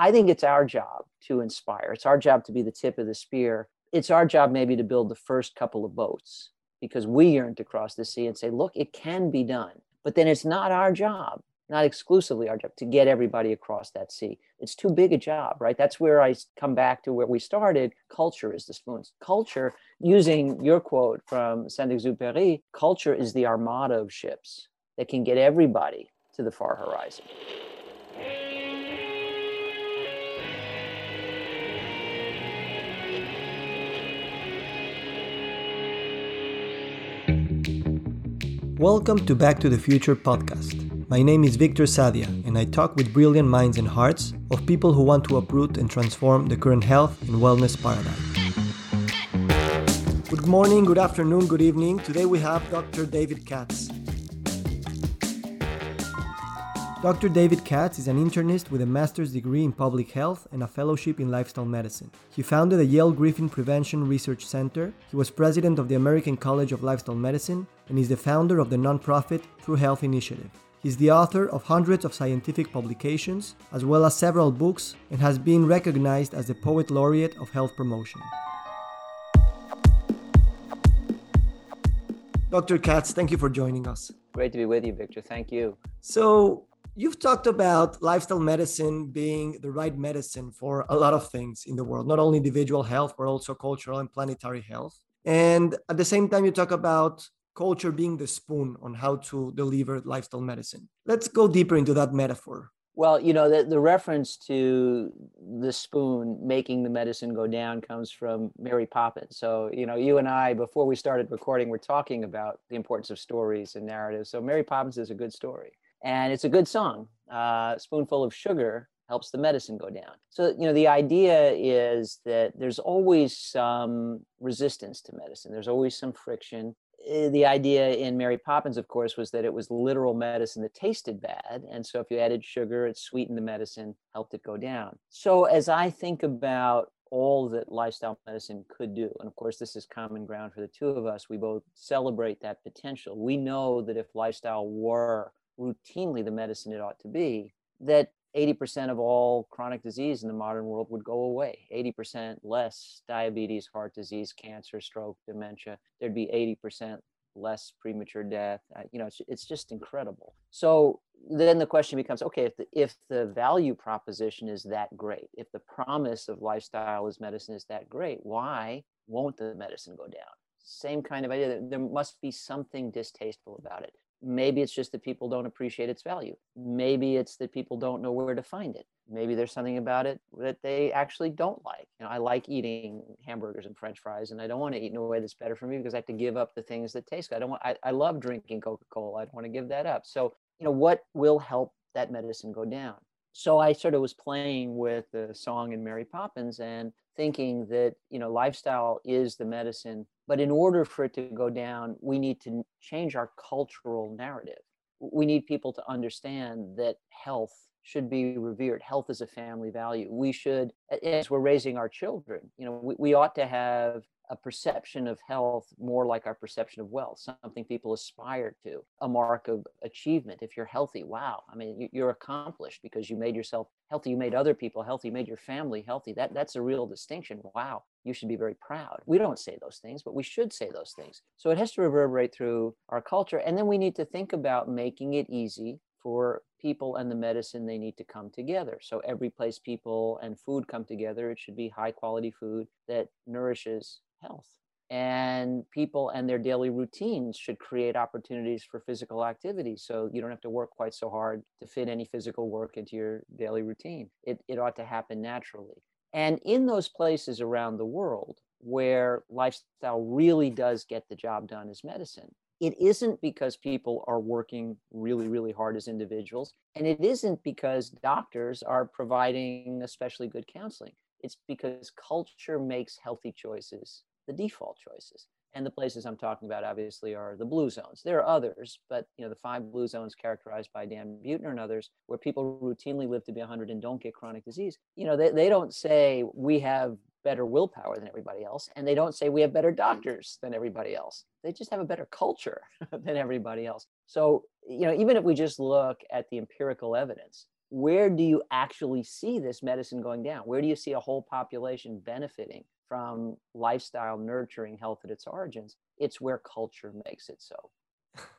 I think it's our job to inspire. It's our job to be the tip of the spear. It's our job maybe to build the first couple of boats because we yearn to cross the sea and say, look, it can be done. But then it's not our job, not exclusively our job, to get everybody across that sea. It's too big a job, right? That's where I come back to where we started. Culture is the spoons. Culture, using your quote from Saint Exupéry, culture is the armada of ships that can get everybody to the far horizon. Welcome to Back to the Future podcast. My name is Victor Sadia, and I talk with brilliant minds and hearts of people who want to uproot and transform the current health and wellness paradigm. Good morning, good afternoon, good evening. Today we have Dr. David Katz. Dr. David Katz is an internist with a master's degree in public health and a fellowship in lifestyle medicine. He founded the Yale Griffin Prevention Research Center. He was president of the American College of Lifestyle Medicine and is the founder of the nonprofit True Health Initiative. He's the author of hundreds of scientific publications, as well as several books, and has been recognized as the Poet Laureate of Health Promotion. Dr. Katz, thank you for joining us. Great to be with you, Victor. Thank you. So, You've talked about lifestyle medicine being the right medicine for a lot of things in the world, not only individual health, but also cultural and planetary health. And at the same time, you talk about culture being the spoon on how to deliver lifestyle medicine. Let's go deeper into that metaphor. Well, you know, the, the reference to the spoon making the medicine go down comes from Mary Poppins. So, you know, you and I, before we started recording, we're talking about the importance of stories and narratives. So, Mary Poppins is a good story and it's a good song. Uh, spoonful of sugar helps the medicine go down. So, you know, the idea is that there's always some resistance to medicine, there's always some friction. Eh, the idea in Mary Poppins, of course, was that it was literal medicine that tasted bad. And so, if you added sugar, it sweetened the medicine, helped it go down. So, as I think about all that lifestyle medicine could do. And of course, this is common ground for the two of us. We both celebrate that potential. We know that if lifestyle were routinely the medicine it ought to be, that 80% of all chronic disease in the modern world would go away. 80% less diabetes, heart disease, cancer, stroke, dementia. There'd be 80% less premature death. Uh, you know, it's, it's just incredible. So then the question becomes okay, if the, if the value proposition is that great, if the promise of lifestyle as medicine is that great, why won't the medicine go down? Same kind of idea. There must be something distasteful about it. Maybe it's just that people don't appreciate its value. Maybe it's that people don't know where to find it. Maybe there's something about it that they actually don't like. You know, I like eating hamburgers and French fries, and I don't want to eat in a way that's better for me because I have to give up the things that taste good. I don't want. I, I love drinking Coca-Cola. I don't want to give that up. So, you know, what will help that medicine go down? So I sort of was playing with the song in Mary Poppins and thinking that you know lifestyle is the medicine but in order for it to go down we need to change our cultural narrative. We need people to understand that health should be revered. Health is a family value. We should as we're raising our children you know we, we ought to have a perception of health more like our perception of wealth, something people aspire to, a mark of achievement. If you're healthy, wow, I mean, you're accomplished because you made yourself healthy, you made other people healthy, you made your family healthy. That, that's a real distinction. Wow, you should be very proud. We don't say those things, but we should say those things. So it has to reverberate through our culture. And then we need to think about making it easy for people and the medicine they need to come together so every place people and food come together it should be high quality food that nourishes health. And people and their daily routines should create opportunities for physical activity. So you don't have to work quite so hard to fit any physical work into your daily routine. It, it ought to happen naturally. And in those places around the world where lifestyle really does get the job done as medicine, it isn't because people are working really, really hard as individuals. And it isn't because doctors are providing especially good counseling. It's because culture makes healthy choices the default choices. And the places I'm talking about obviously are the blue zones. There are others, but you know the five blue zones characterized by Dan Buettner and others, where people routinely live to be 100 and don't get chronic disease. You know they, they don't say we have better willpower than everybody else, and they don't say we have better doctors than everybody else. They just have a better culture than everybody else. So you know even if we just look at the empirical evidence, where do you actually see this medicine going down? Where do you see a whole population benefiting from lifestyle nurturing health at its origins? It's where culture makes it so.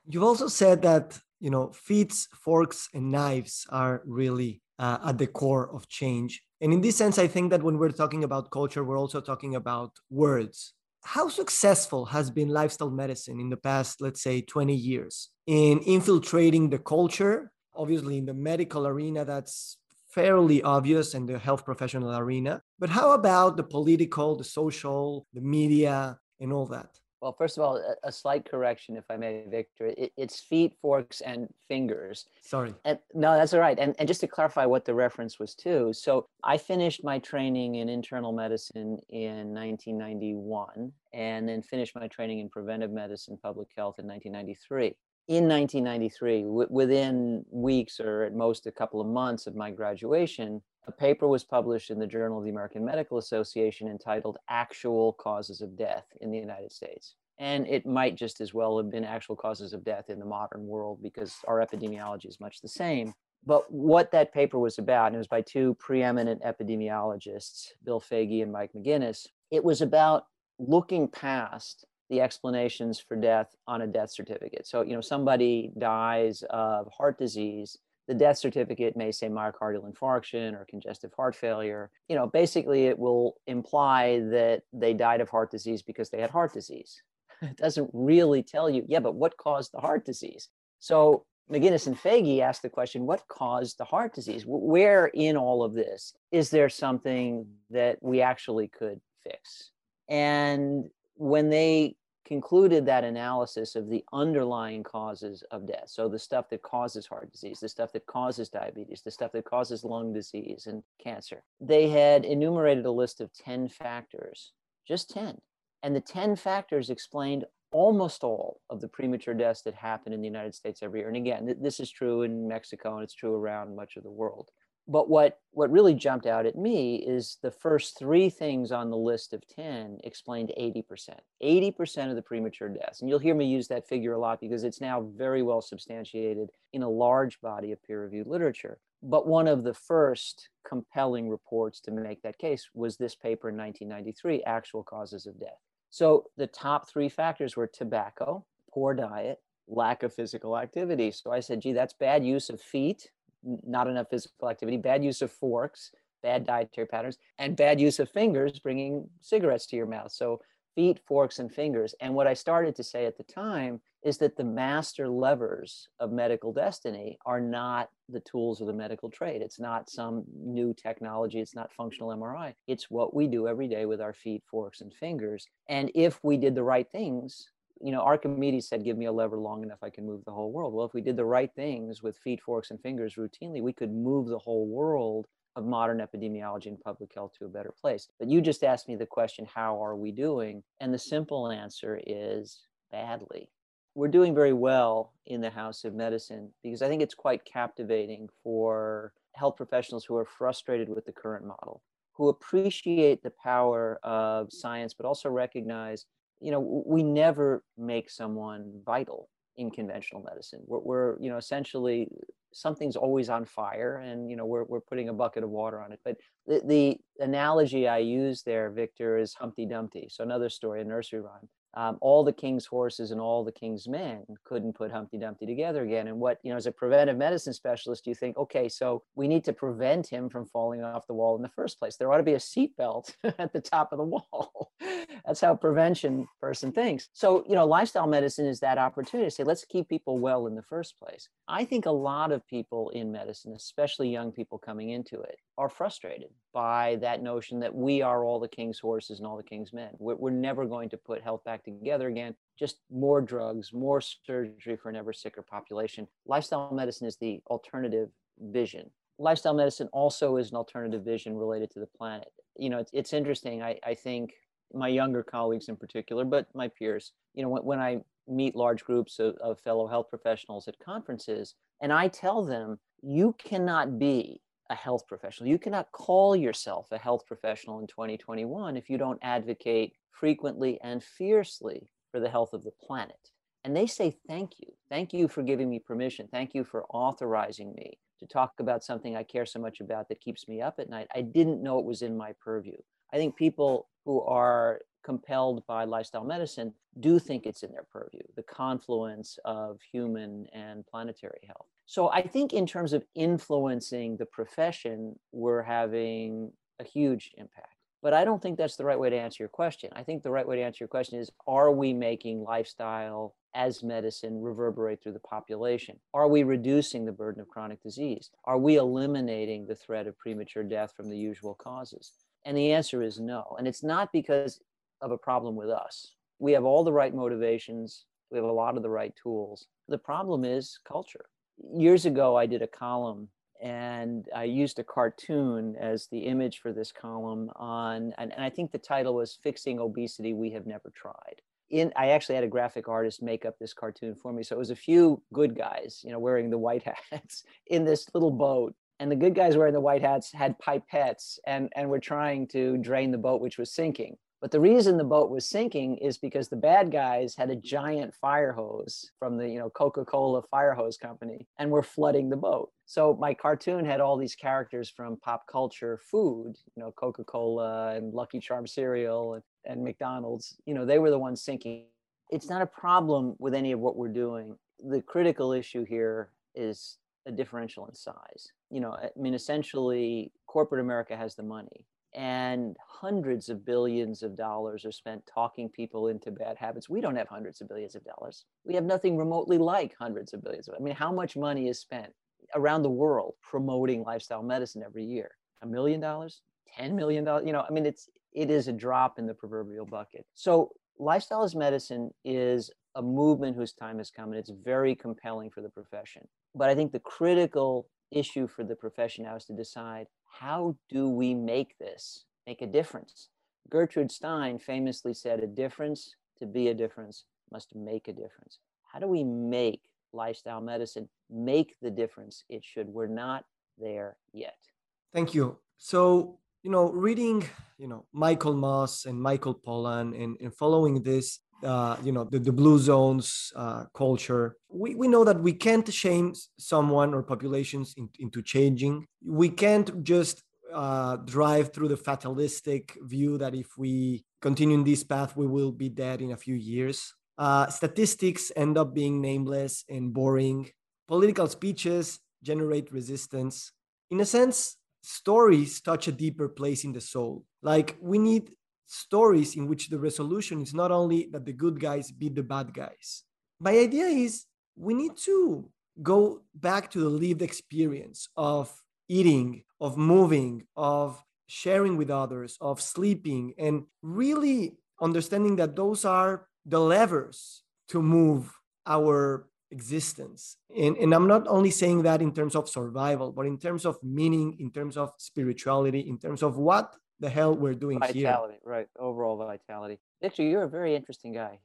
You've also said that you know feet, forks, and knives are really uh, at the core of change. And in this sense, I think that when we're talking about culture, we're also talking about words. How successful has been lifestyle medicine in the past, let's say, 20 years in infiltrating the culture? Obviously, in the medical arena, that's fairly obvious, in the health professional arena. But how about the political, the social, the media, and all that? Well, first of all, a, slight correction, if I may, Victor. It, it's feet, forks, and fingers. Sorry. And, no, that's all right. And, and just to clarify what the reference was to, so I finished my training in internal medicine in 1991, and then finished my training in preventive medicine, public health in 1993 in 1993, w- within weeks or at most a couple of months of my graduation, a paper was published in the Journal of the American Medical Association entitled Actual Causes of Death in the United States. And it might just as well have been actual causes of death in the modern world because our epidemiology is much the same. But what that paper was about, and it was by two preeminent epidemiologists, Bill Foege and Mike McGinnis, it was about looking past the explanations for death on a death certificate. So, you know, somebody dies of heart disease, the death certificate may say myocardial infarction or congestive heart failure. You know, basically it will imply that they died of heart disease because they had heart disease. It doesn't really tell you, yeah, but what caused the heart disease? So McGinnis and Foege asked the question, what caused the heart disease? Where in all of this is there something that we actually could fix? And when they concluded that analysis of the underlying causes of death. So the stuff that causes heart disease, the stuff that causes diabetes, the stuff that causes lung disease and cancer. They had enumerated a list of 10 factors, just 10. And the 10 factors explained almost all of the premature deaths that happen in the United States every year. And again, this is true in Mexico and it's true around much of the world but what what really jumped out at me is the first three things on the list of 10 explained 80% 80% of the premature deaths. And you'll hear me use that figure a lot because it's now very well substantiated in a large body of peer-reviewed literature. But one of the first compelling reports to make that case was this paper in 1993 actual causes of death. So the top three factors were tobacco poor diet lack of physical activity. So i said gee that's bad use of feet not enough physical activity, bad use of forks, bad dietary patterns, and bad use of fingers bringing cigarettes to your mouth. So feet, forks, and fingers. And what I started to say at the time is that the master levers of medical destiny are not the tools of the medical trade. It's not some new technology. It's not functional MRI. It's what we do every day with our feet, forks, and fingers. And if we did the right things, you know, Archimedes said, give me a lever long enough, I can move the whole world. Well, if we did the right things with feet, forks, and fingers routinely, we could move the whole world of modern epidemiology and public health to a better place. But you just asked me the question, how are we doing? And the simple answer is badly. We're doing very well in the House of Medicine because I think it's quite captivating for health professionals who are frustrated with the current model, who appreciate the power of science, but also recognize you know, we never make someone vital in conventional medicine. We're, we're, you know, essentially something's always on fire and, you know, we're, we're putting a bucket of water on it. But the, the analogy I use there, Victor, is Humpty Dumpty. So another story, a nursery rhyme um, all the king's horses and all the king's men couldn't put Humpty Dumpty together again. And what, you know, as a preventive medicine specialist, you think, okay, so we need to prevent him from falling off the wall in the first place. There ought to be a seatbelt at the top of the wall. That's how prevention person thinks. So, you know, lifestyle medicine is that opportunity to say, let's keep people well in the first place. I think a lot of people in medicine, especially young people coming into it, are frustrated by that notion that we are all the king's horses and all the king's men. We're, we're never going to put health back together again. Just more drugs, more surgery for an ever sicker population. Lifestyle medicine is the alternative vision. Lifestyle medicine also is an alternative vision related to the planet. You know, it's, it's interesting. I, I think my younger colleagues in particular, but my peers, you know, when, when I meet large groups of, of fellow health professionals at conferences, and I tell them, you cannot be a health professional. You cannot call yourself a health professional in 2021 if you don't advocate frequently and fiercely for the health of the planet. And they say, Thank you. Thank you for giving me permission. Thank you for authorizing me to talk about something I care so much about that keeps me up at night, I didn't know it was in my purview. I think people who are compelled by lifestyle medicine do think it's in their purview, the confluence of human and planetary health. So I think in terms of influencing the profession, we're having a huge impact. But I don't think that's the right way to answer your question. I think the right way to answer your question is are we making lifestyle as medicine reverberate through the population? Are we reducing the burden of chronic disease? Are we eliminating the threat of premature death from the usual causes? And the answer is no. And it's not because of a problem with us. We have all the right motivations, we have a lot of the right tools. The problem is culture. Years ago, I did a column and I used a cartoon as the image for this column on, and, and I think the title was Fixing Obesity We Have Never Tried. In, I actually had a graphic artist make up this cartoon for me. So it was a few good guys, you know, wearing the white hats in this little boat. And the good guys wearing the white hats had pipettes and, and were trying to drain the boat, which was sinking. But the reason the boat was sinking is because the bad guys had a giant fire hose from the, you know, Coca-Cola fire hose company and were flooding the boat. So my cartoon had all these characters from pop culture food, you know, Coca-Cola and Lucky Charm cereal and, and McDonald's, you know, they were the ones sinking. It's not a problem with any of what we're doing. The critical issue here is a differential in size. You know, I mean, essentially, corporate America has the money and hundreds of billions of dollars are spent talking people into bad habits. We don't have hundreds of billions of dollars. We have nothing remotely like hundreds of billions. Of, I mean, how much money is spent around the world promoting lifestyle medicine every year? A million dollars? Ten million dollars? You know, I mean, it's it is a drop in the proverbial bucket. So lifestyle as medicine is a movement whose time has come, and it's very compelling for the profession. But I think the critical issue for the profession now is to decide how do we make this make a difference? Gertrude Stein famously said, a difference to be a difference must make a difference. How do we make lifestyle medicine make the difference it should? We're not there yet. Thank you. So, you know, reading, you know, Michael Moss and Michael Pollan and, and following this, uh, you know, the, the blue zones uh, culture, we, we know that we can't shame someone or populations in, into changing. We can't just uh, drive through the fatalistic view that if we continue in this path, we will be dead in a few years. Uh, statistics end up being nameless and boring. Political speeches generate resistance. In a sense, stories touch a deeper place in the soul. Like we need stories in which the resolution is not only that the good guys beat the bad guys. My idea is we need to go back to the lived experience of eating, of moving, of sharing with others, of sleeping, and really understanding that those are the levers to move our existence. And, and I'm not only saying that in terms of survival, but in terms of meaning, in terms of spirituality, in terms of what the hell we're doing vitality, here. right? Overall vitality. Victor, you're a very interesting guy.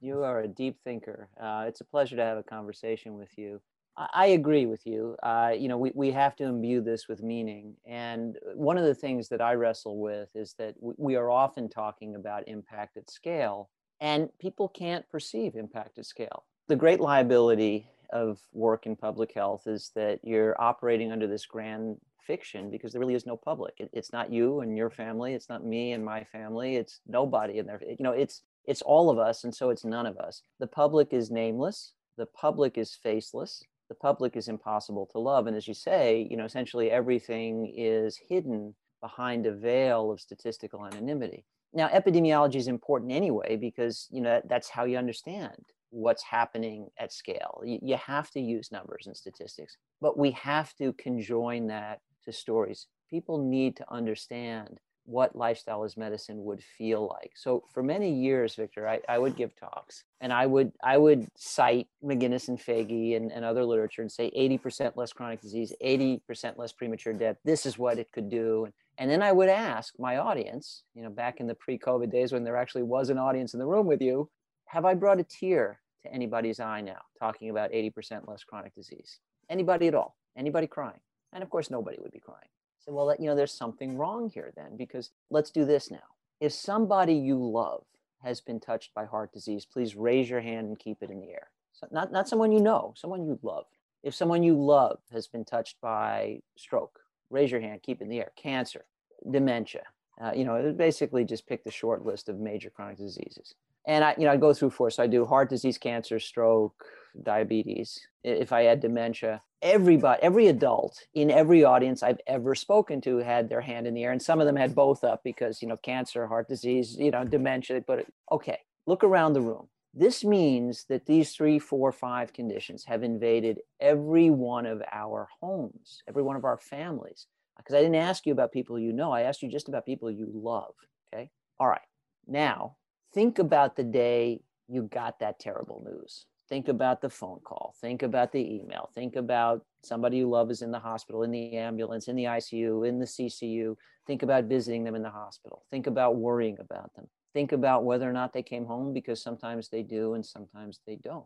You are a deep thinker. Uh, it's a pleasure to have a conversation with you. I, I agree with you. Uh, you know, we, we have to imbue this with meaning. And one of the things that I wrestle with is that we are often talking about impact at scale, and people can't perceive impact at scale. The great liability of work in public health is that you're operating under this grand fiction because there really is no public. It, it's not you and your family. It's not me and my family. It's nobody in there. You know, it's it's all of us, and so it's none of us. The public is nameless. The public is faceless. The public is impossible to love. And as you say, you know, essentially everything is hidden behind a veil of statistical anonymity. Now, epidemiology is important anyway because you know that's how you understand what's happening at scale. You, you have to use numbers and statistics, but we have to conjoin that to stories. People need to understand what lifestyle as medicine would feel like. So for many years, Victor, I, I would give talks and I would I would cite McGinnis and Foege and, and other literature and say 80% less chronic disease, 80% less premature death. This is what it could do. And, and then I would ask my audience, you know, back in the pre-COVID days when there actually was an audience in the room with you, have I brought a tear to anybody's eye now talking about 80% less chronic disease? Anybody at all? Anybody crying? And of course, nobody would be crying. So, well, you know, there's something wrong here then, because let's do this now. If somebody you love has been touched by heart disease, please raise your hand and keep it in the air. So not, not someone you know, someone you love. If someone you love has been touched by stroke, raise your hand, keep it in the air. Cancer, dementia. Uh, you know, basically just pick the short list of major chronic diseases. And I, you know, I go through four. So I do heart disease, cancer, stroke, diabetes. If I had dementia, everybody, every adult in every audience I've ever spoken to had their hand in the air, and some of them had both up because you know cancer, heart disease, you know, dementia. But okay, look around the room. This means that these three, four, five conditions have invaded every one of our homes, every one of our families. Because I didn't ask you about people you know, I asked you just about people you love. Okay. All right. Now, think about the day you got that terrible news. Think about the phone call. Think about the email. Think about somebody you love is in the hospital, in the ambulance, in the ICU, in the CCU. Think about visiting them in the hospital. Think about worrying about them think about whether or not they came home because sometimes they do and sometimes they don't.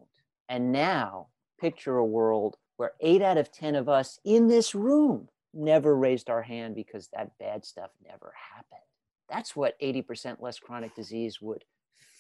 And now picture a world where eight out of 10 of us in this room never raised our hand because that bad stuff never happened. That's what 80% less chronic disease would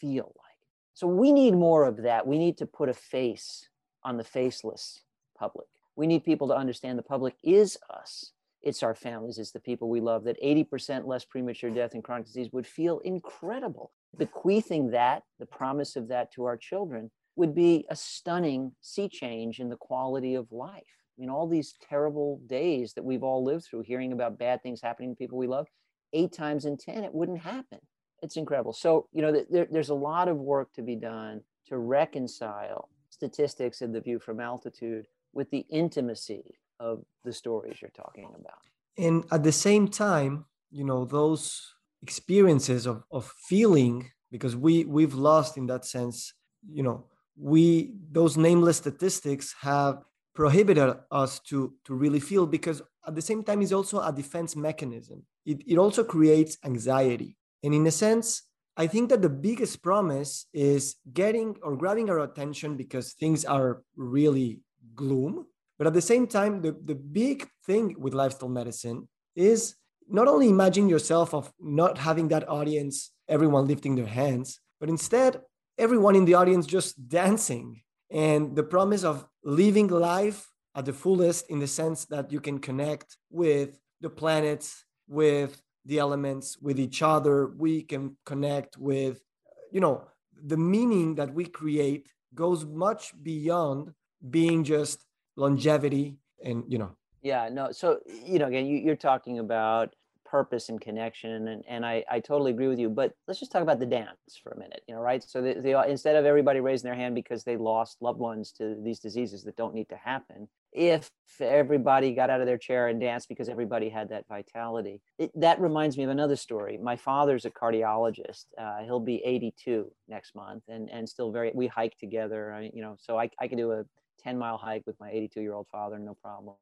feel like. So we need more of that. We need to put a face on the faceless public. We need people to understand the public is us it's our families, it's the people we love, that 80% less premature death and chronic disease would feel incredible. Bequeathing that, the promise of that to our children, would be a stunning sea change in the quality of life. I mean, all these terrible days that we've all lived through, hearing about bad things happening to people we love, eight times in 10, it wouldn't happen. It's incredible. So, you know, there, there's a lot of work to be done to reconcile statistics and the view from altitude with the intimacy of the stories you're talking about. And at the same time, you know, those experiences of, of feeling, because we we've lost in that sense, you know, we those nameless statistics have prohibited us to to really feel because at the same time it's also a defense mechanism. It, it also creates anxiety. And in a sense, I think that the biggest promise is getting or grabbing our attention because things are really gloom. But at the same time, the, the big thing with lifestyle medicine is not only imagine yourself of not having that audience, everyone lifting their hands, but instead everyone in the audience just dancing. And the promise of living life at the fullest in the sense that you can connect with the planets, with the elements, with each other. We can connect with, you know, the meaning that we create goes much beyond being just longevity and you know yeah no so you know again you, you're talking about purpose and connection and, and I, I totally agree with you but let's just talk about the dance for a minute you know right so they, the, instead of everybody raising their hand because they lost loved ones to these diseases that don't need to happen if everybody got out of their chair and danced because everybody had that vitality it, that reminds me of another story my father's a cardiologist uh, he'll be 82 next month and and still very we hike together I, you know so I, I can do a 10 mile hike with my 82 year old father, no problem.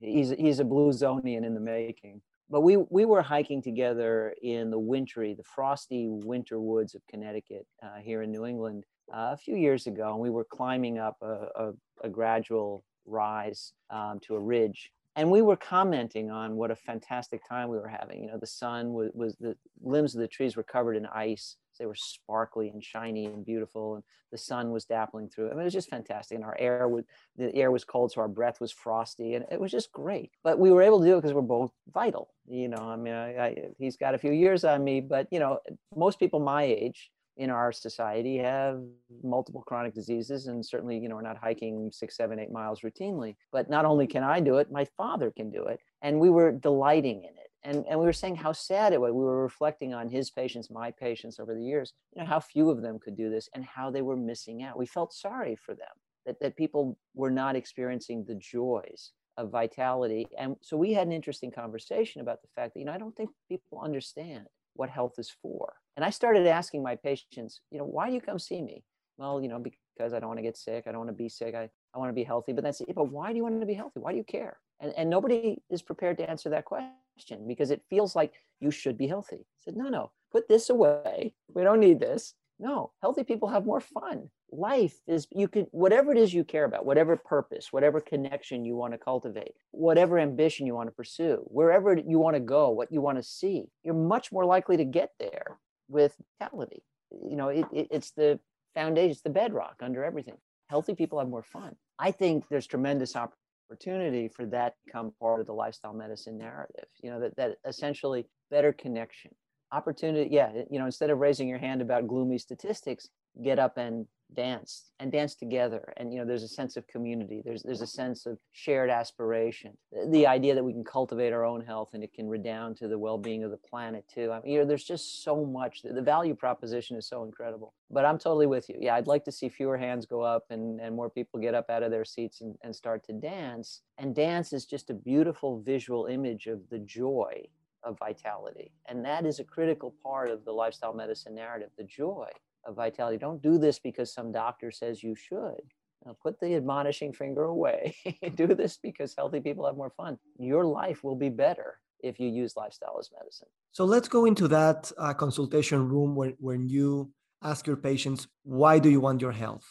He's, he's a blue zonian in the making. But we, we were hiking together in the wintry, the frosty winter woods of Connecticut uh, here in New England uh, a few years ago. And we were climbing up a, a, a gradual rise um, to a ridge. And we were commenting on what a fantastic time we were having. You know, the sun was, was the limbs of the trees were covered in ice they were sparkly and shiny and beautiful, and the sun was dappling through. I mean, it was just fantastic. And our air was the air was cold, so our breath was frosty, and it was just great. But we were able to do it because we're both vital. You know, I mean, I, I, he's got a few years on me, but you know, most people my age in our society have multiple chronic diseases and certainly you know we're not hiking six seven eight miles routinely but not only can i do it my father can do it and we were delighting in it and, and we were saying how sad it was. We were reflecting on his patients, my patients over the years, you know, how few of them could do this and how they were missing out. We felt sorry for them, that, that people were not experiencing the joys of vitality. And so we had an interesting conversation about the fact that, you know, I don't think people understand what health is for. And I started asking my patients, you know, why do you come see me? Well, you know, because I don't want to get sick. I don't want to be sick. I, I want to be healthy. But that's it. But why do you want to be healthy? Why do you care? And, and nobody is prepared to answer that question because it feels like you should be healthy. I said, no, no, put this away. We don't need this. No, healthy people have more fun. Life is, you can, whatever it is you care about, whatever purpose, whatever connection you want to cultivate, whatever ambition you want to pursue, wherever you want to go, what you want to see, you're much more likely to get there with vitality. You know, it, it, it's the foundation, it's the bedrock under everything healthy people have more fun. I think there's tremendous opportunity for that to become part of the lifestyle medicine narrative. You know, that, that essentially better connection, opportunity. Yeah, you know, instead of raising your hand about gloomy statistics, get up and dance and dance together. And you know there's a sense of community. There's there's a sense of shared aspiration. The idea that we can cultivate our own health and it can redound to the well-being of the planet too. I mean, you know there's just so much the value proposition is so incredible. But i'm totally with you. Yeah i'd like to see fewer hands go up and and more people get up out of their seats and, and start to dance. And dance is just a beautiful visual image of the joy of vitality. And that is a critical part of the lifestyle medicine narrative the joy of vitality. Don't do this because some doctor says you should. Now put the admonishing finger away. do this because healthy people have more fun. Your life will be better if you use lifestyle as medicine. So let's go into that uh, consultation room when, when you ask your patients, why do you want your health?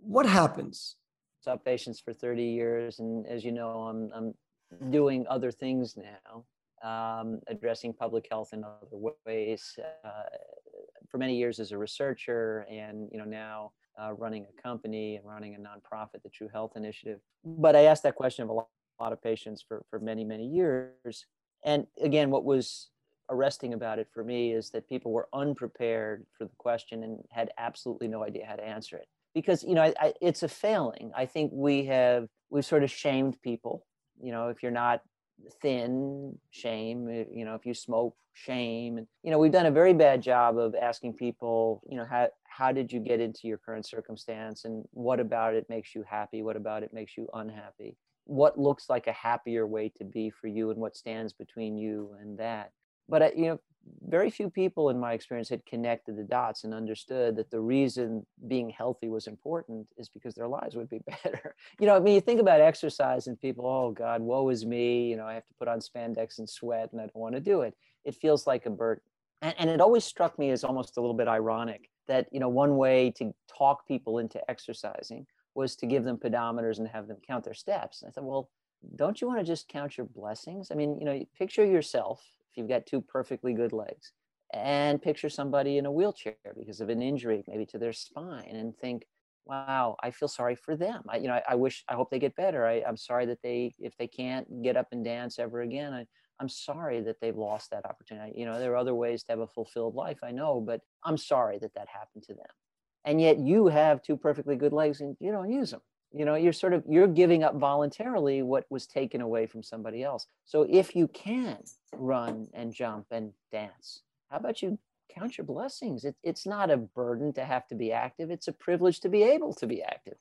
What happens? Saw patients for 30 years, and as you know, I'm, I'm doing other things now, um, addressing public health in other ways. Uh, for many years as a researcher and you know now uh, running a company and running a nonprofit, the True Health Initiative. But I asked that question of a lot, a lot of patients for, for many, many years. And again, what was arresting about it for me is that people were unprepared for the question and had absolutely no idea how to answer it. Because, you know, I, I, it's a failing. I think we have, we've sort of shamed people. You know, if you're not thin shame eh, you know if you smoke shame. And you know we've done a very bad job of asking people you know how how did you get into your current circumstance? And what about it makes you happy? What about it makes you unhappy? What looks like a happier way to be for you and what stands between you and that? But uh, you know very few people in my experience had connected the dots and understood that the reason being healthy was important is because their lives would be better. You know, I mean, you think about exercise and people, oh God, woe is me. You know, I have to put on spandex and sweat and I don't want to do it. It feels like a burden. And, and it always struck me as almost a little bit ironic that, you know, one way to talk people into exercising was to give them pedometers and have them count their steps. And I thought, well, don't you want to just count your blessings? I mean, you know, picture yourself if you've got two perfectly good legs and picture somebody in a wheelchair because of an injury maybe to their spine and think wow i feel sorry for them. I you know i, I wish i hope they get better. I, i'm sorry that they if they can't get up and dance ever again I, i'm sorry that they've lost that opportunity. You know there are other ways to have a fulfilled life i know but i'm sorry that that happened to them. And yet you have two perfectly good legs and you don't use them you know you're sort of you're giving up voluntarily what was taken away from somebody else. So if you can run and jump and dance how about you count your blessings? It, it's not a burden to have to be active. It's a privilege to be able to be active.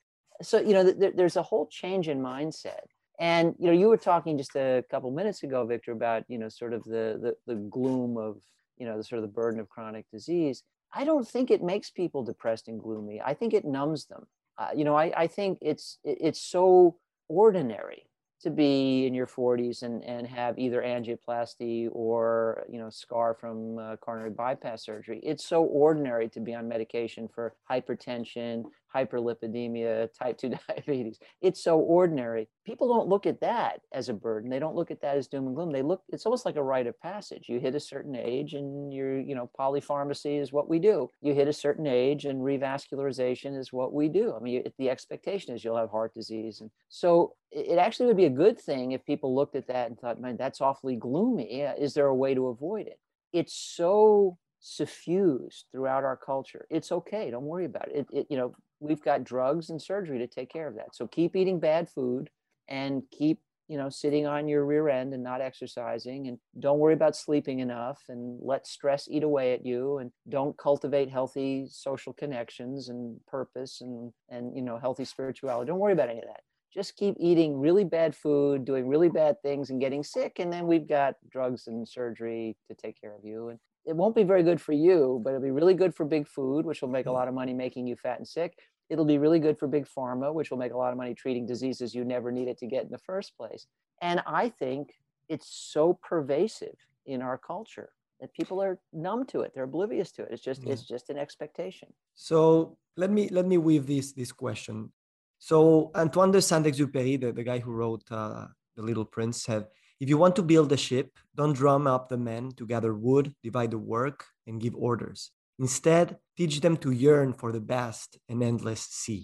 So you know th- there's a whole change in mindset. And you know you were talking just a couple minutes ago victor about you know sort of the, the the gloom of you know the sort of the burden of chronic disease. I don't think it makes people depressed and gloomy. I think it numbs them uh, you know, I, I think it's it's so ordinary to be in your 40s and, and have either angioplasty or you know scar from uh, coronary bypass surgery. It's so ordinary to be on medication for hypertension hyperlipidemia, type 2 diabetes. It's so ordinary. People don't look at that as a burden. They don't look at that as doom and gloom. They look, it's almost like a rite of passage. You hit a certain age and you're, you know, polypharmacy is what we do. You hit a certain age and revascularization is what we do. I mean, the expectation is you'll have heart disease. And so it actually would be a good thing if people looked at that and thought, man, that's awfully gloomy. Is there a way to avoid it? It's so suffused throughout our culture. It's okay. Don't worry about it. it, it you know, we've got drugs and surgery to take care of that. So keep eating bad food and keep, you know, sitting on your rear end and not exercising and don't worry about sleeping enough and let stress eat away at you and don't cultivate healthy social connections and purpose and and you know, healthy spirituality. Don't worry about any of that. Just keep eating really bad food, doing really bad things and getting sick and then we've got drugs and surgery to take care of you and it won't be very good for you, but it'll be really good for big food, which will make a mm. lot of money making you fat and sick it'll be really good for big pharma, which will make a lot of money treating diseases you never needed to get in the first place. And I think it's so pervasive in our culture that people are numb to it. They're oblivious to it. It's just yeah. it's just an expectation. So let me let me weave this this question. So Antoine de Saint-Exupéry, the, the guy who wrote uh, The Little Prince, said, if you want to build a ship, don't drum up the men to gather wood, divide the work, and give orders. Instead, teach them to yearn for the vast and endless sea.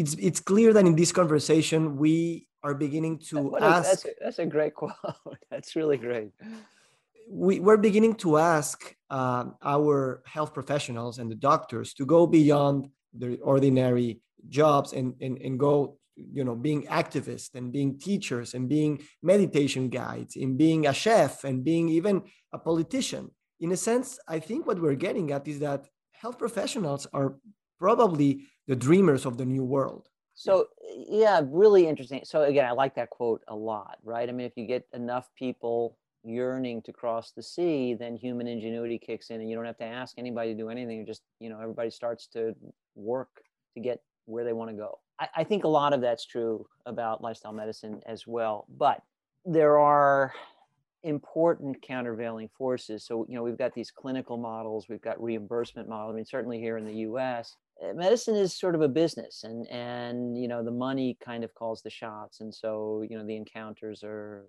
it's it's clear that in this conversation we are beginning to ask. That's a, that's a, great quote. that's really great. We, we're beginning to ask uh, our health professionals and the doctors to go beyond their ordinary jobs and, and, and go you know being activists and being teachers and being meditation guides and being a chef and being even a politician in a sense i think what we're getting at is that health professionals are probably the dreamers of the new world. So yeah really interesting. So again i like that quote a lot right? I mean if you get enough people yearning to cross the sea then human ingenuity kicks in and you don't have to ask anybody to do anything. You just you know everybody starts to work to get where they want to go. I, I think a lot of that's true about lifestyle medicine as well. But there are important countervailing forces. So, you know, we've got these clinical models, we've got reimbursement models. I mean, certainly here in the US, eh, medicine is sort of a business and and you know the money kind of calls the shots and so you know the encounters are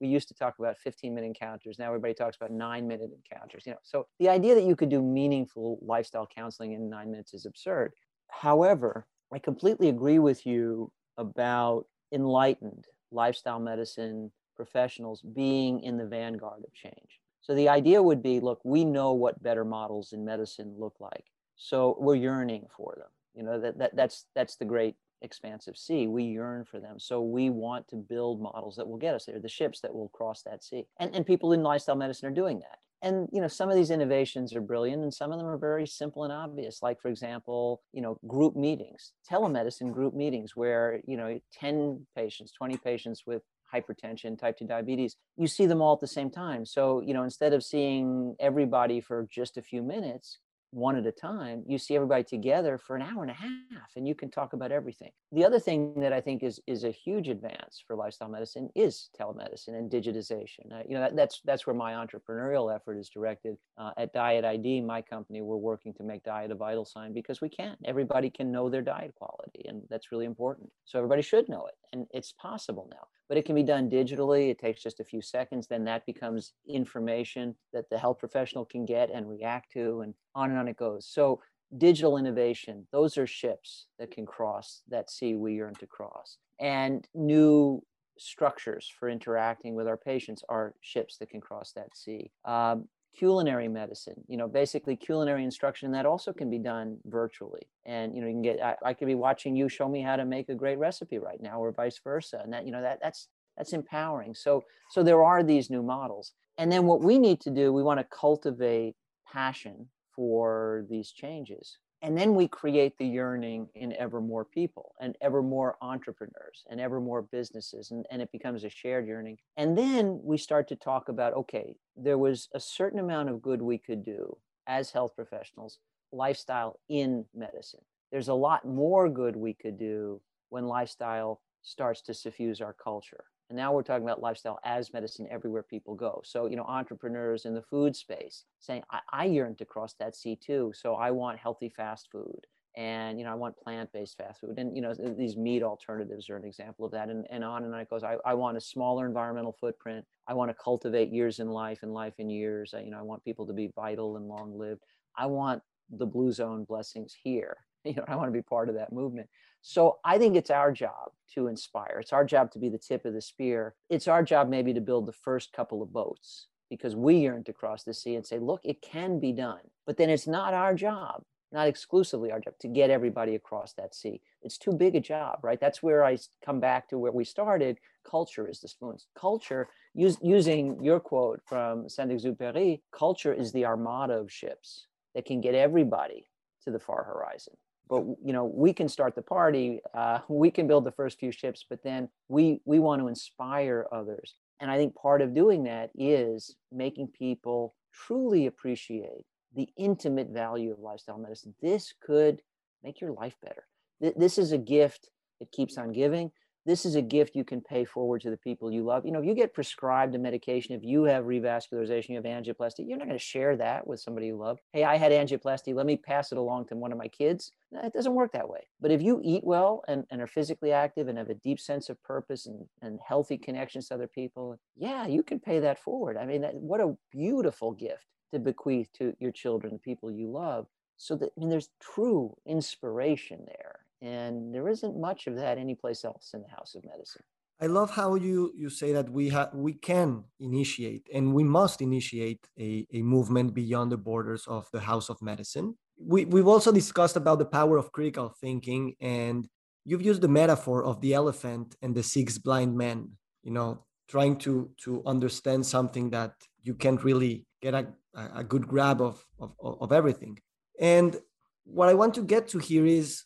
we used to talk about 15 minute encounters now everybody talks about 9 minute encounters you know so the idea that you could do meaningful lifestyle counseling in 9 minutes is absurd however I completely agree with you about enlightened lifestyle medicine professionals being in the vanguard of change. So the idea would be look, we know what better models in medicine look like. So we're yearning for them. You know, that, that that's that's the great expansive sea. We yearn for them. So we want to build models that will get us there, the ships that will cross that sea. And, and people in lifestyle medicine are doing that and you know some of these innovations are brilliant and some of them are very simple and obvious like for example you know group meetings telemedicine group meetings where you know 10 patients 20 patients with hypertension type 2 diabetes you see them all at the same time so you know instead of seeing everybody for just a few minutes one at a time, you see everybody together for an hour and a half and you can talk about everything. The other thing that I think is is a huge advance for lifestyle medicine is telemedicine and digitization. Uh, you know, that, that's that's where my entrepreneurial effort is directed. Uh, at Diet ID, my company, we're working to make diet a vital sign because we can. Everybody can know their diet quality and that's really important. So everybody should know it and it's possible now but it can be done digitally. It takes just a few seconds. Then that becomes information that the health professional can get and react to, and on and on it goes. So, digital innovation, those are ships that can cross that sea we yearn to cross. And new structures for interacting with our patients are ships that can cross that sea. Um, culinary medicine you know basically culinary instruction that also can be done virtually and you know you can get I, I, could be watching you show me how to make a great recipe right now or vice versa and that you know that that's that's empowering. So so there are these new models and then what we need to do we want to cultivate passion for these changes and then we create the yearning in ever more people and ever more entrepreneurs and ever more businesses. And, and it becomes a shared yearning. And then we start to talk about okay, there was a certain amount of good we could do as health professionals, lifestyle in medicine. There's a lot more good we could do when lifestyle starts to suffuse our culture. And now we're talking about lifestyle as medicine everywhere people go. So, you know, entrepreneurs in the food space saying, I, I yearn to cross that sea too. So I want healthy fast food and you know i want plant-based fast food. And you know these meat alternatives are an example of that and, and on and on it goes. I, I want a smaller environmental footprint. I want to cultivate years in life and life in years. I, you know i want people to be vital and long lived i want the blue zone blessings here. You know i want to be part of that movement so I think it's our job to inspire. It's our job to be the tip of the spear. It's our job maybe to build the first couple of boats because we yearn to cross the sea and say, look, it can be done. But then it's not our job, not exclusively our job, to get everybody across that sea. It's too big a job, right? That's where I come back to where we started. Culture is the spoons. Culture, use, using your quote from Saint-Exupéry, culture is the armada of ships that can get everybody to the far horizon but you know we can start the party uh, we can build the first few ships but then we we want to inspire others. And i think part of doing that is making people truly appreciate the intimate value of lifestyle medicine. This could make your life better. This is a gift that keeps on giving this is a gift you can pay forward to the people you love. You know, if you get prescribed a medication, if you have revascularization, you have angioplasty, you're not going to share that with somebody you love. Hey, I had angioplasty. Let me pass it along to one of my kids. It doesn't work that way. But if you eat well and, and are physically active and have a deep sense of purpose and, and healthy connections to other people, yeah, you can pay that forward. I mean, that, what a beautiful gift to bequeath to your children, the people you love. So that I mean, there's true inspiration there And there isn't much of that anyplace else in the House of Medicine. I love how you you say that we have we can initiate and we must initiate a, a movement beyond the borders of the House of Medicine. We we've also discussed about the power of critical thinking and you've used the metaphor of the elephant and the six blind men, you know, trying to to understand something that you can't really get a, a good grab of, of, of everything. And what I want to get to here is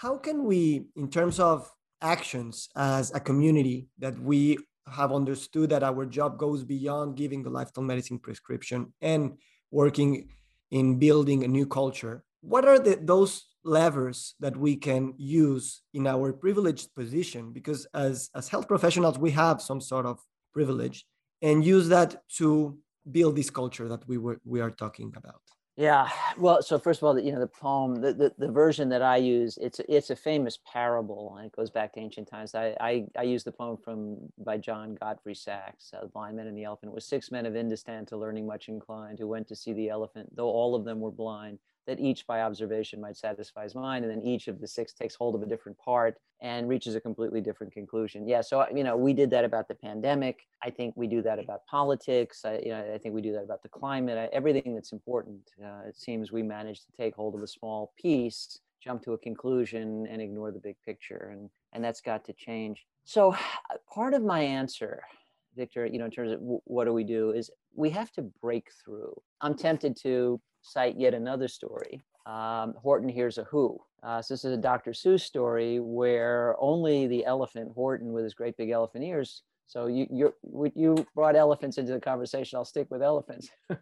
how can we, in terms of actions as a community that we have understood that our job goes beyond giving the lifestyle medicine prescription and working in building a new culture what are the, those levers that we can use in our privileged position? Because as as health professionals we have some sort of privilege and use that to build this culture that we were we are talking about yeah. Well, so first of all, you know, the poem, the, the, the, version that I use, it's it's a famous parable, and it goes back to ancient times. I I, I use the poem from by John Godfrey Saxe, uh, "The Blind Men and the Elephant." It was six men of Indostan to learning much inclined, who went to see the elephant, though all of them were blind that each by observation might satisfy his mind and then each of the six takes hold of a different part and reaches a completely different conclusion. Yeah so you know we did that about the pandemic. I think we do that about politics. I, you know, I think we do that about the climate. I, everything that's important uh, it seems we manage to take hold of a small piece jump to a conclusion and ignore the big picture and and that's got to change. So part of my answer victor you know in terms of what do we do is we have to break through. I'm tempted to cite yet another story. Um, Horton hears a who. Uh, so this is a Dr. Seuss story where only the elephant, Horton, with his great big elephant ears. So you you you brought elephants into the conversation. I'll stick with elephants.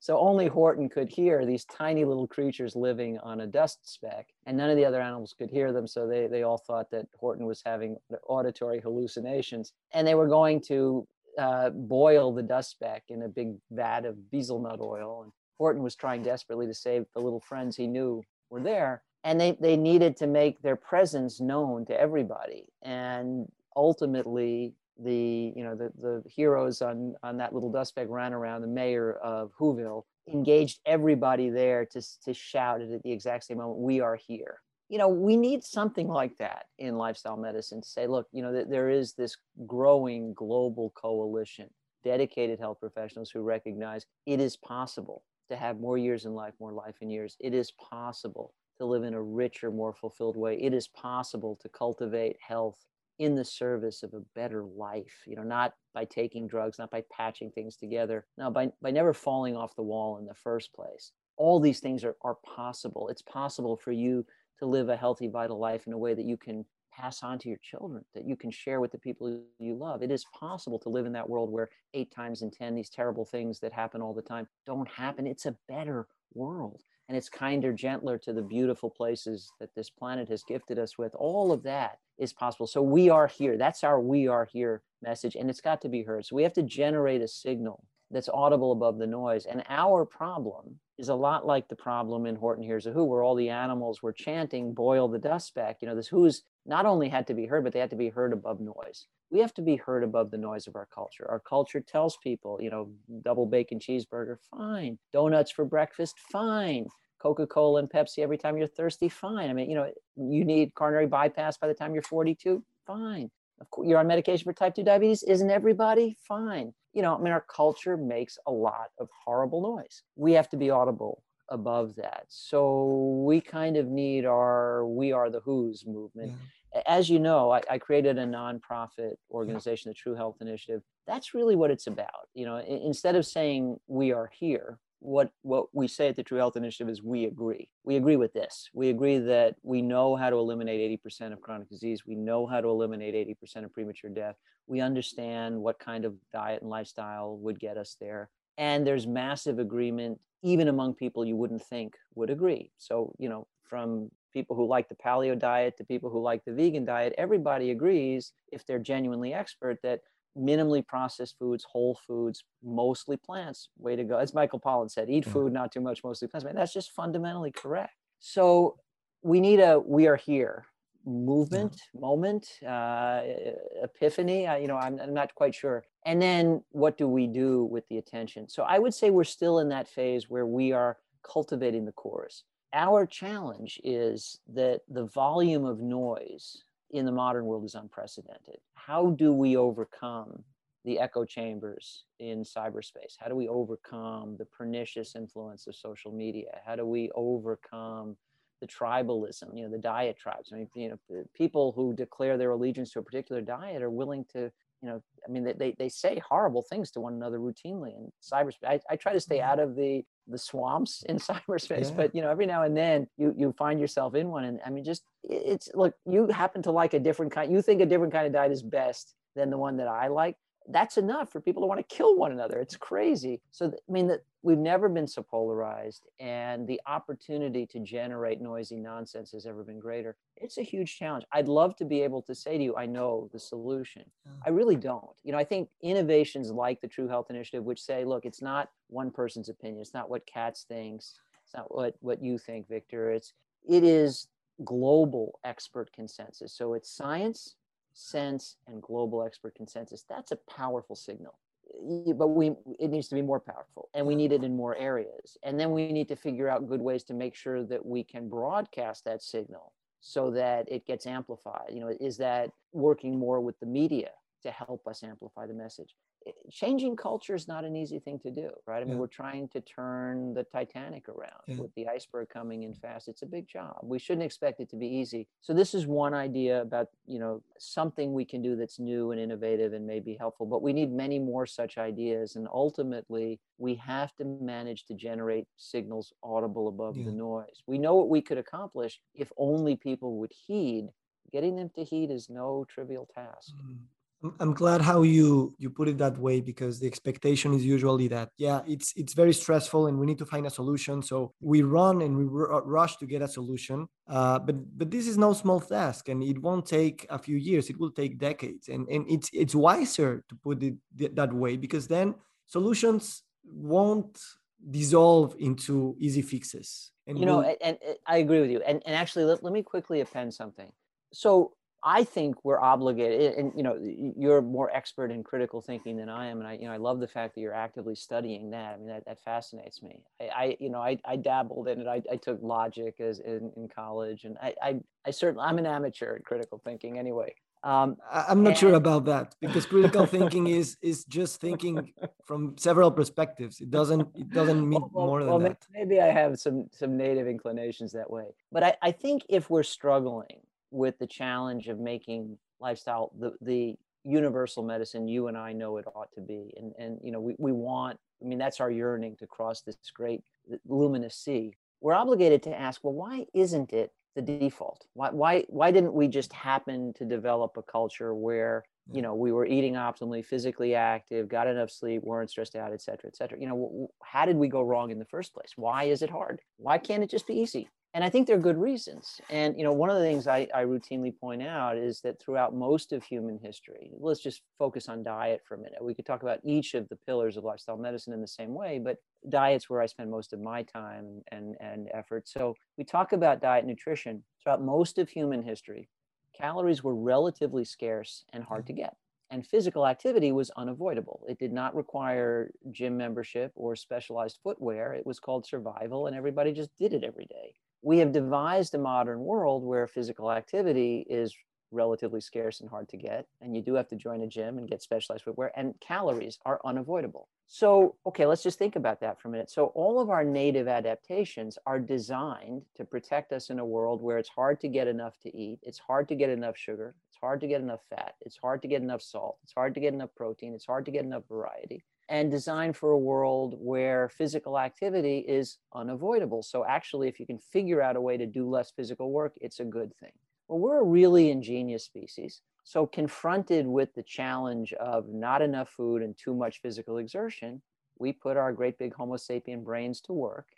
so only Horton could hear these tiny little creatures living on a dust speck, and none of the other animals could hear them. So they they all thought that Horton was having auditory hallucinations, and they were going to uh, boil the dust speck in a big vat of betel oil and Horton was trying desperately to save the little friends he knew were there. And they, they needed to make their presence known to everybody. And ultimately, the you know the, the heroes on on that little dust bag ran around the mayor of whoville engaged everybody there to, to shout it at the exact same moment we are here you know we need something like that in lifestyle medicine to say look you know there is this growing global coalition dedicated health professionals who recognize it is possible to have more years in life, more life in years. It is possible to live in a richer, more fulfilled way. It is possible to cultivate health in the service of a better life, you know, not by taking drugs, not by patching things together, no, by, by never falling off the wall in the first place. All these things are, are possible. It's possible for you to live a healthy, vital life in a way that you can pass on to your children, that you can share with the people you love. It is possible to live in that world where eight times in 10, these terrible things that happen all the time don't happen. It's a better world. And it's kinder, gentler to the beautiful places that this planet has gifted us with. All of that is possible. So we are here. That's our we are here message. And it's got to be heard. So we have to generate a signal that's audible above the noise. And our problem is a lot like the problem in Horton Hears a Who, where all the animals were chanting, boil the dust back. You know, this who's not only had to be heard, but they had to be heard above noise. We have to be heard above the noise of our culture. Our culture tells people, you know, double bacon cheeseburger, fine. Donuts for breakfast, fine. Coca Cola and Pepsi every time you're thirsty, fine. I mean, you know, you need coronary bypass by the time you're 42, fine. Of course, you're on medication for type 2 diabetes, isn't everybody? Fine. You know, I mean, our culture makes a lot of horrible noise. We have to be audible above that. So we kind of need our We Are the Who's movement. Yeah. As you know, I, I, created a nonprofit organization, the True Health Initiative. That's really what it's about. You know, instead of saying we are here, what what we say at the True Health Initiative is we agree. We agree with this. We agree that we know how to eliminate 80% of chronic disease. We know how to eliminate 80% of premature death. We understand what kind of diet and lifestyle would get us there. And there's massive agreement even among people you wouldn't think would agree. So, you know, from people who like the paleo diet to people who like the vegan diet, everybody agrees, if they're genuinely expert, that minimally processed foods, whole foods, mostly plants, way to go. As Michael Pollan said, eat food, not too much, mostly plants. Man, that's just fundamentally correct. So we need a we are here movement, yeah. moment, uh, epiphany. I, you know, I'm, I'm not quite sure. And then what do we do with the attention? So I would say we're still in that phase where we are cultivating the chorus. our challenge is that the volume of noise in the modern world is unprecedented. How do we overcome the echo chambers in cyberspace? How do we overcome the pernicious influence of social media? How do we overcome the tribalism, you know, the diet tribes? I mean, you know, people who declare their allegiance to a particular diet are willing to, you know, I mean, they, they say horrible things to one another routinely in cyberspace. I, I try to stay mm-hmm. out of the the swamps in cyberspace, yeah. but you know, every now and then you you find yourself in one. And I mean, just it's look, you happen to like a different kind, you think a different kind of diet is best than the one that I like that's enough for people to want to kill one another. It's crazy. So, I mean, that we've never been so polarized, and the opportunity to generate noisy nonsense has ever been greater. It's a huge challenge. I'd love to be able to say to you, I know the solution. I really don't. You know, I think innovations like the True Health Initiative, which say, look, it's not one person's opinion, it's not what Katz thinks, it's not what what you think, Victor. It's it is global expert consensus. So it's science sense and global expert consensus that's a powerful signal. But we it needs to be more powerful and we need it in more areas. And then we need to figure out good ways to make sure that we can broadcast that signal so that it gets amplified. You know is that working more with the media to help us amplify the message changing culture is not an easy thing to do, right? I mean, yeah. we're trying to turn the Titanic around yeah. with the iceberg coming in fast. It's a big job. We shouldn't expect it to be easy. So this is one idea about, you know, something we can do that's new and innovative and maybe helpful, but we need many more such ideas. And ultimately, we have to manage to generate signals audible above yeah. the noise. We know what we could accomplish if only people would heed. Getting them to heed is no trivial task. Mm. I'm glad how you you put it that way because the expectation is usually that yeah it's it's very stressful and we need to find a solution. So we run and we r- rush to get a solution uh, but but this is no small task and it won't take a few years. It will take decades. And and it's it's wiser to put it th- that way because then solutions won't dissolve into easy fixes. And you know we'll... and, and, I agree with you. And and actually let, let me quickly append something. So I think we're obligated, and you know, you're more expert in critical thinking than I am, and I, you know, I love the fact that you're actively studying that. I mean, that, that fascinates me. I, I you know, I, I dabbled in it. I, I took logic as in, in college, and I, I, I certainly, I'm an amateur at critical thinking anyway. Um, I'm not and, sure about that because critical thinking is is just thinking from several perspectives. It doesn't it doesn't mean well, more than well, that. Maybe I have some some native inclinations that way, but I, I think if we're struggling with the challenge of making lifestyle the, the universal medicine you and I know it ought to be. And, and you know, we, we want, I mean, that's our yearning to cross this great luminous sea. We're obligated to ask, well, why isn't it the default? Why, why, why didn't we just happen to develop a culture where, you know, we were eating optimally, physically active, got enough sleep, weren't stressed out, et cetera, et cetera. You know, how did we go wrong in the first place? Why is it hard? Why can't it just be easy? And I think there are good reasons. And you know, one of the things I, I routinely point out is that throughout most of human history, let's just focus on diet for a minute. We could talk about each of the pillars of lifestyle medicine in the same way, but diet's where I spend most of my time and, and effort. So we talk about diet nutrition throughout most of human history. Calories were relatively scarce and hard mm-hmm. to get. And physical activity was unavoidable. It did not require gym membership or specialized footwear. It was called survival, and everybody just did it every day we have devised a modern world where physical activity is relatively scarce and hard to get and you do have to join a gym and get specialized footwear and calories are unavoidable. So okay let's just think about that for a minute. So all of our native adaptations are designed to protect us in a world where it's hard to get enough to eat it's hard to get enough sugar it's hard to get enough fat it's hard to get enough salt it's hard to get enough protein it's hard to get enough variety and designed for a world where physical activity is unavoidable. So, actually, if you can figure out a way to do less physical work, it's a good thing. Well, we're a really ingenious species. So, confronted with the challenge of not enough food and too much physical exertion, we put our great big Homo sapien brains to work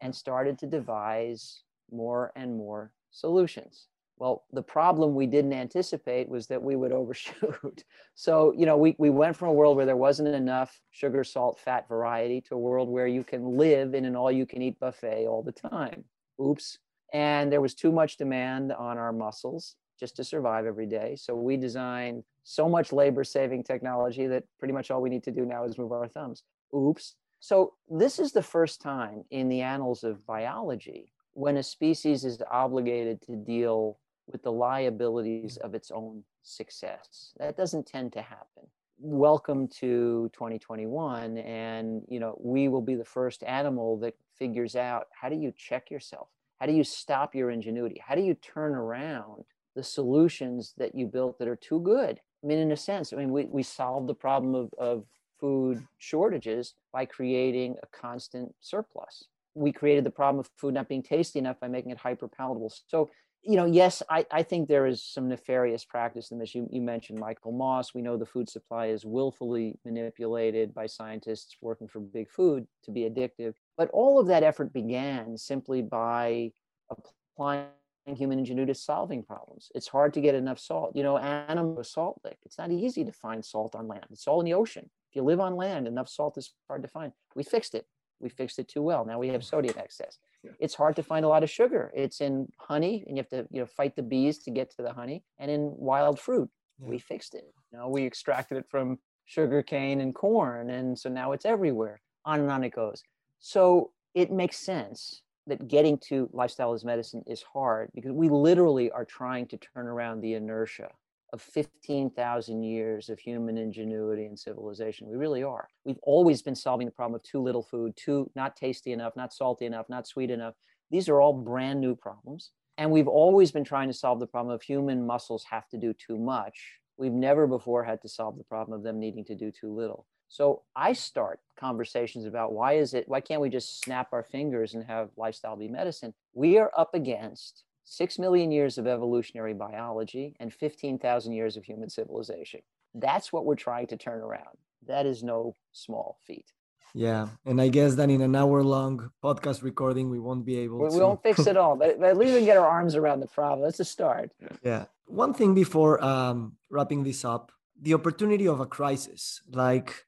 and started to devise more and more solutions. Well, the problem we didn't anticipate was that we would overshoot. So, you know, we, we went from a world where there wasn't enough sugar, salt, fat variety to a world where you can live in an all you can eat buffet all the time. Oops. And there was too much demand on our muscles just to survive every day. So we designed so much labor saving technology that pretty much all we need to do now is move our thumbs. Oops. So this is the first time in the annals of biology when a species is obligated to deal with the liabilities mm. of its own success. That doesn't tend to happen. Welcome to 2021 and you know we will be the first animal that figures out how do you check yourself? How do you stop your ingenuity? How do you turn around the solutions that you built that are too good? I mean, in a sense, I mean, we, we solved the problem of, of food shortages by creating a constant surplus. We created the problem of food not being tasty enough by making it hyper palatable. So you know, yes, I, I think there is some nefarious practice in this. You, you mentioned Michael Moss. We know the food supply is willfully manipulated by scientists working for big food to be addictive. But all of that effort began simply by applying human ingenuity to solving problems. It's hard to get enough salt. You know, animal salt lick. It's not easy to find salt on land. It's all in the ocean. If you live on land, enough salt is hard to find. We fixed it. We fixed it too well. Now we have sodium excess. Yeah. It's hard to find a lot of sugar. It's in honey, and you have to you know fight the bees to get to the honey, and in wild fruit. Yeah. We fixed it. You know, we extracted it from sugar cane and corn, and so now it's everywhere. On and on it goes. So it makes sense that getting to lifestyle as medicine is hard because we literally are trying to turn around the inertia of 15,000 years of human ingenuity and civilization. We really are. We've always been solving the problem of too little food, too not tasty enough, not salty enough, not sweet enough. These are all brand new problems. And we've always been trying to solve the problem of human muscles have to do too much. We've never before had to solve the problem of them needing to do too little. So I start conversations about why is it, why can't we just snap our fingers and have lifestyle be medicine? We are up against six million years of evolutionary biology and 15,000 years of human civilization. That's what we're trying to turn around. That is no small feat. Yeah, and I guess that in an hour-long podcast recording, we won't be able. We, to... we won't fix it all, but, but at least we can get our arms around the problem. That's a start. Yeah. One thing before um, wrapping this up: the opportunity of a crisis. Like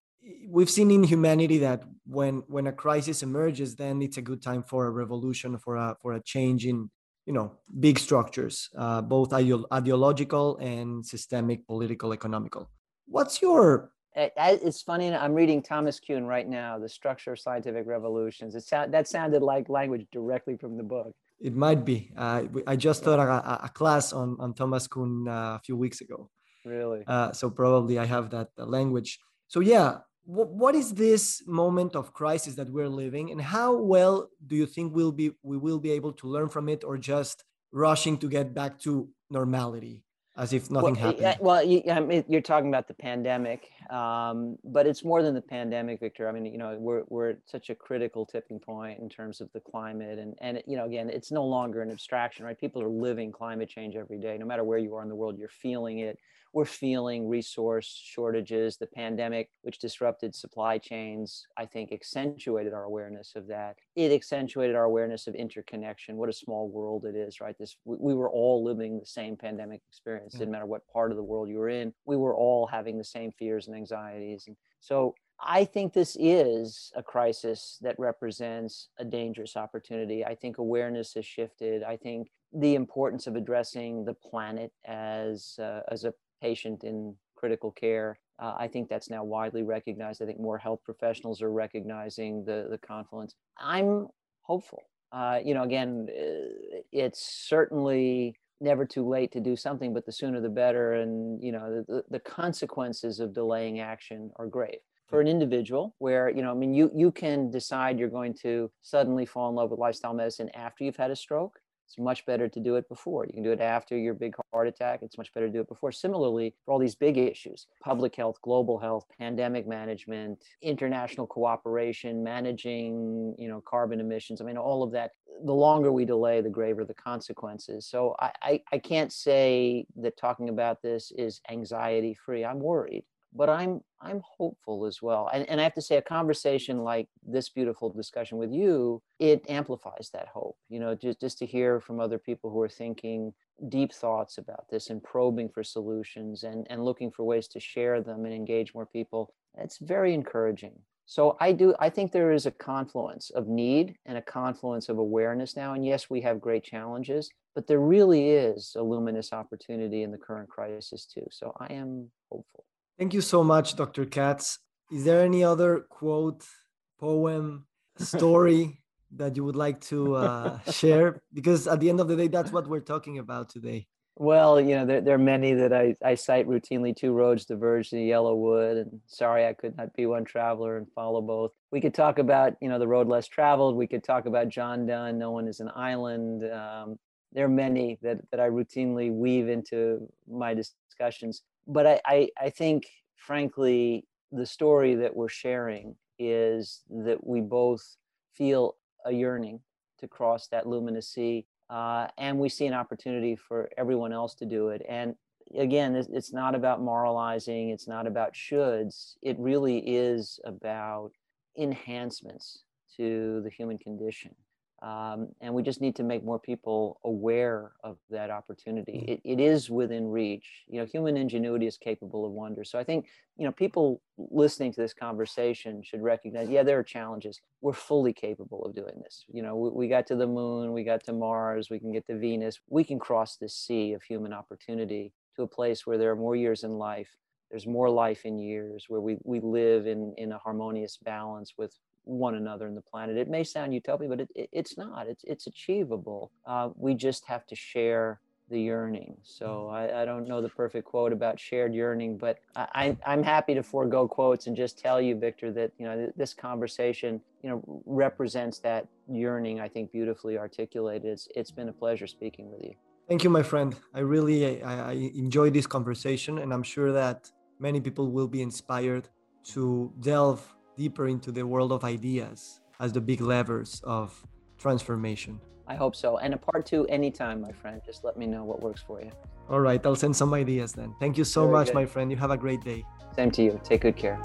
we've seen in humanity that when when a crisis emerges, then it's a good time for a revolution, for a for a change in you know big structures uh, both ideological and systemic political economical. What's your it's funny i'm reading thomas kuhn right now the structure of scientific revolutions. It sound, that sounded like language directly from the book. It might be. Uh, i just taught a, a, class on, on thomas kuhn uh, a few weeks ago. Really? Uh, so probably i have that language. So yeah what is this moment of crisis that we're living and how well do you think we'll be we will be able to learn from it or just rushing to get back to normality as if nothing well, happened? well you, you're talking about the pandemic um, but it's more than the pandemic victor. I mean you know we're, we're at such a critical tipping point in terms of the climate and and you know again it's no longer an abstraction right? People are living climate change every day. No matter where you are in the world you're feeling it we're feeling resource shortages. The pandemic, which disrupted supply chains, I think accentuated our awareness of that. It accentuated our awareness of interconnection. What a small world it is, right? This we were all living the same pandemic experience. It didn't matter what part of the world you were in. We were all having the same fears and anxieties. And so I think this is a crisis that represents a dangerous opportunity. I think awareness has shifted. I think the importance of addressing the planet as uh, as a patient in critical care. Uh, I think that's now widely recognized. I think more health professionals are recognizing the, the confluence. I'm hopeful. Uh, you know, again, uh, it's certainly never too late to do something, but the sooner the better. And, you know, the, the consequences of delaying action are grave for an individual where you know i mean you you can decide you're going to suddenly fall in love with lifestyle medicine after you've had a stroke it's much better to do it before. You can do it after your big heart attack. It's much better to do it before. Similarly, for all these big issues public health, global health, pandemic management, international cooperation, managing you know, carbon emissions. I mean, all of that, the longer we delay, the graver the consequences. So I, I, I can't say that talking about this is anxiety free. I'm worried but I'm I'm hopeful as well. And, and I have to say, a conversation like this beautiful discussion with you, it amplifies that hope. You know, just just to hear from other people who are thinking deep thoughts about this and probing for solutions and and looking for ways to share them and engage more people. It's very encouraging. So I do I think there is a confluence of need and a confluence of awareness now. And yes, we have great challenges, but there really is a luminous opportunity in the current crisis too. So I am hopeful. Thank you so much, Dr. Katz. Is there any other quote, poem, story that you would like to uh, share? Because at the end of the day, that's what we're talking about today. Well, you know, there, there are many that I, I cite routinely. Two roads diverge in Yellowwood, and sorry I could not be one traveler and follow both. We could talk about, you know, the road less traveled. We could talk about John Donne, No One is an Island. Um, there are many that, that I routinely weave into my discussions. But I, I, I think, frankly, the story that we're sharing is that we both feel a yearning to cross that luminous sea uh, and we see an opportunity for everyone else to do it. And again, it's, it's not about moralizing, it's not about shoulds. It really is about enhancements to the human condition. Um, and we just need to make more people aware of that opportunity. Mm. It, it is within reach. You know, human ingenuity is capable of wonder. So I think, you know, people listening to this conversation should recognize, yeah, there are challenges. We're fully capable of doing this. You know, we, we got to the moon, we got to Mars, we can get to Venus. We can cross this sea of human opportunity to a place where there are more years in life there's more life in years where we, we live in, in a harmonious balance with one another in the planet. It may sound utopian, but it, it, it's not. It's it's achievable. Uh, we just have to share the yearning. So I, I, don't know the perfect quote about shared yearning, but I, I'm happy to forego quotes and just tell you, Victor, that you know this conversation, you know, represents that yearning. I think beautifully articulated. It's it's been a pleasure speaking with you. Thank you, my friend. I really I, I enjoy this conversation, and I'm sure that many people will be inspired to delve deeper into the world of ideas as the big levers of transformation. I hope so. And a part two anytime, my friend. Just let me know what works for you. All right, I'll send some ideas then. Thank you so Very much, good. my friend. You have a great day. Same to you. Take good care.